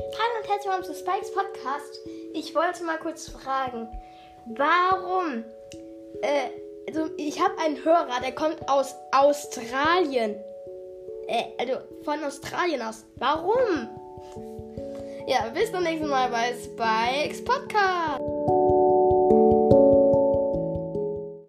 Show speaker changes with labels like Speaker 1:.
Speaker 1: Hallo und herzlich willkommen zu Spikes Podcast. Ich wollte mal kurz fragen, warum? Äh, also ich habe einen Hörer, der kommt aus Australien. Äh, also von Australien aus. Warum? Ja, bis zum nächsten Mal bei Spikes Podcast.